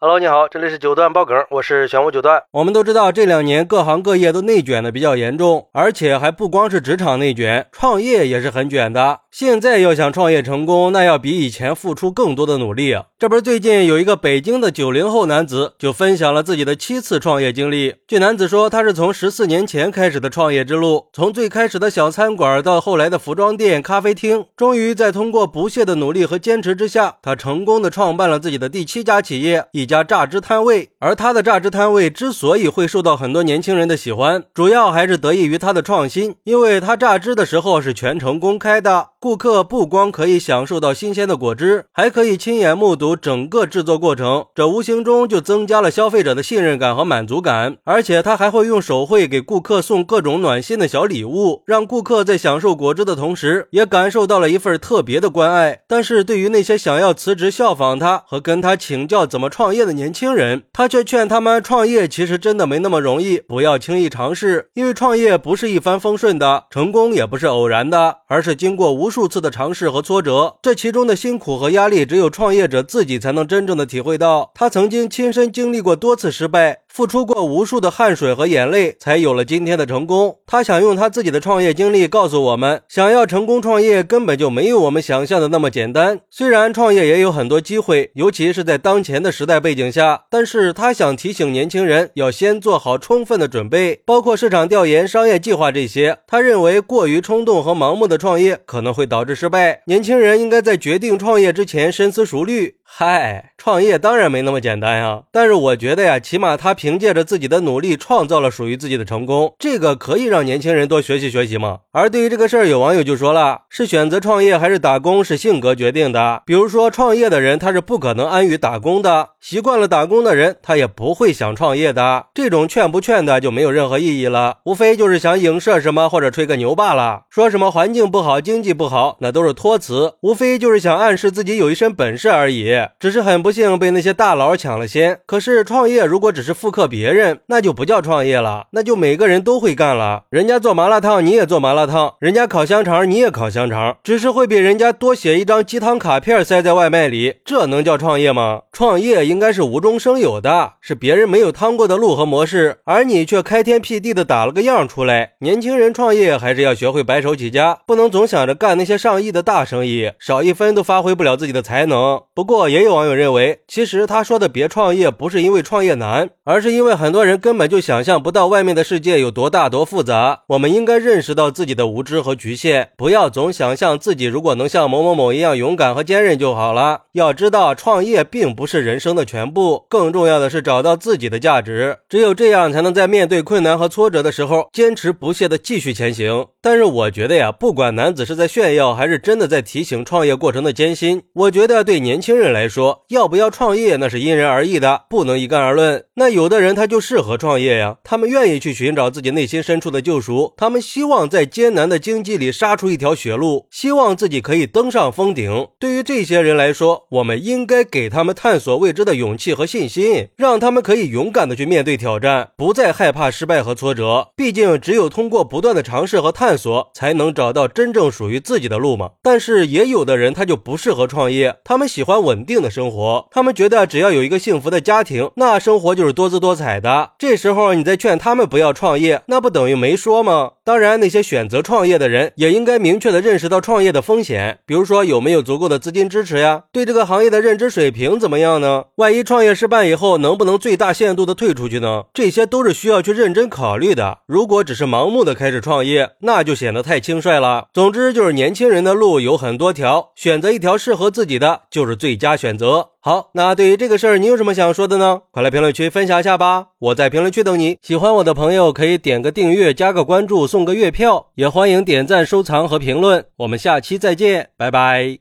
Hello，你好，这里是九段爆梗，我是玄武九段。我们都知道，这两年各行各业都内卷的比较严重，而且还不光是职场内卷，创业也是很卷的。现在要想创业成功，那要比以前付出更多的努力啊。这不是最近有一个北京的九零后男子就分享了自己的七次创业经历。据男子说，他是从十四年前开始的创业之路，从最开始的小餐馆到后来的服装店、咖啡厅，终于在通过不懈的努力和坚持之下，他成功的创办了自己的第七家企业。一家榨汁摊位，而他的榨汁摊位之所以会受到很多年轻人的喜欢，主要还是得益于他的创新。因为他榨汁的时候是全程公开的，顾客不光可以享受到新鲜的果汁，还可以亲眼目睹整个制作过程，这无形中就增加了消费者的信任感和满足感。而且他还会用手绘给顾客送各种暖心的小礼物，让顾客在享受果汁的同时，也感受到了一份特别的关爱。但是对于那些想要辞职效仿他和跟他请教怎么创业，的年轻人，他却劝他们创业其实真的没那么容易，不要轻易尝试，因为创业不是一帆风顺的，成功也不是偶然的，而是经过无数次的尝试和挫折，这其中的辛苦和压力，只有创业者自己才能真正的体会到。他曾经亲身经历过多次失败。付出过无数的汗水和眼泪，才有了今天的成功。他想用他自己的创业经历告诉我们：想要成功创业，根本就没有我们想象的那么简单。虽然创业也有很多机会，尤其是在当前的时代背景下，但是他想提醒年轻人，要先做好充分的准备，包括市场调研、商业计划这些。他认为，过于冲动和盲目的创业可能会导致失败。年轻人应该在决定创业之前深思熟虑。嗨，创业当然没那么简单呀，但是我觉得呀，起码他凭借着自己的努力创造了属于自己的成功，这个可以让年轻人多学习学习嘛。而对于这个事儿，有网友就说了，是选择创业还是打工是性格决定的。比如说，创业的人他是不可能安于打工的，习惯了打工的人他也不会想创业的。这种劝不劝的就没有任何意义了，无非就是想影射什么或者吹个牛罢了。说什么环境不好、经济不好，那都是托词，无非就是想暗示自己有一身本事而已。只是很不幸被那些大佬抢了先。可是创业如果只是复刻别人，那就不叫创业了，那就每个人都会干了。人家做麻辣烫，你也做麻辣烫；人家烤香肠，你也烤香肠，只是会比人家多写一张鸡汤卡片塞在外卖里，这能叫创业吗？创业应该是无中生有的，是别人没有趟过的路和模式，而你却开天辟地的打了个样出来。年轻人创业还是要学会白手起家，不能总想着干那些上亿的大生意，少一分都发挥不了自己的才能。不过也有网友认为，其实他说的别创业，不是因为创业难，而是因为很多人根本就想象不到外面的世界有多大多复杂。我们应该认识到自己的无知和局限，不要总想象自己如果能像某某某一样勇敢和坚韧就好了。要知道，创业并不是人生的全部，更重要的是找到自己的价值。只有这样，才能在面对困难和挫折的时候，坚持不懈地继续前行。但是我觉得呀，不管男子是在炫耀，还是真的在提醒创业过程的艰辛，我觉得对年轻人来说，要不要创业那是因人而异的，不能一概而论。那有的人他就适合创业呀，他们愿意去寻找自己内心深处的救赎，他们希望在艰难的经济里杀出一条血路，希望自己可以登上峰顶。对于这些人来说，我们应该给他们探索未知的勇气和信心，让他们可以勇敢的去面对挑战，不再害怕失败和挫折。毕竟，只有通过不断的尝试和探索，才能找到真正属于自己的路嘛。但是，也有的人他就不适合创业，他们喜欢稳定的生活。他们觉得只要有一个幸福的家庭，那生活就是多姿多彩的。这时候你再劝他们不要创业，那不等于没说吗？当然，那些选择创业的人也应该明确的认识到创业的风险，比如说有没有足够的资金支持呀？对这个行业的认知水平怎么样呢？万一创业失败以后，能不能最大限度的退出去呢？这些都是需要去认真考虑的。如果只是盲目的开始创业，那那就显得太轻率了。总之，就是年轻人的路有很多条，选择一条适合自己的就是最佳选择。好，那对于这个事儿，你有什么想说的呢？快来评论区分享一下吧！我在评论区等你。喜欢我的朋友可以点个订阅，加个关注，送个月票，也欢迎点赞、收藏和评论。我们下期再见，拜拜。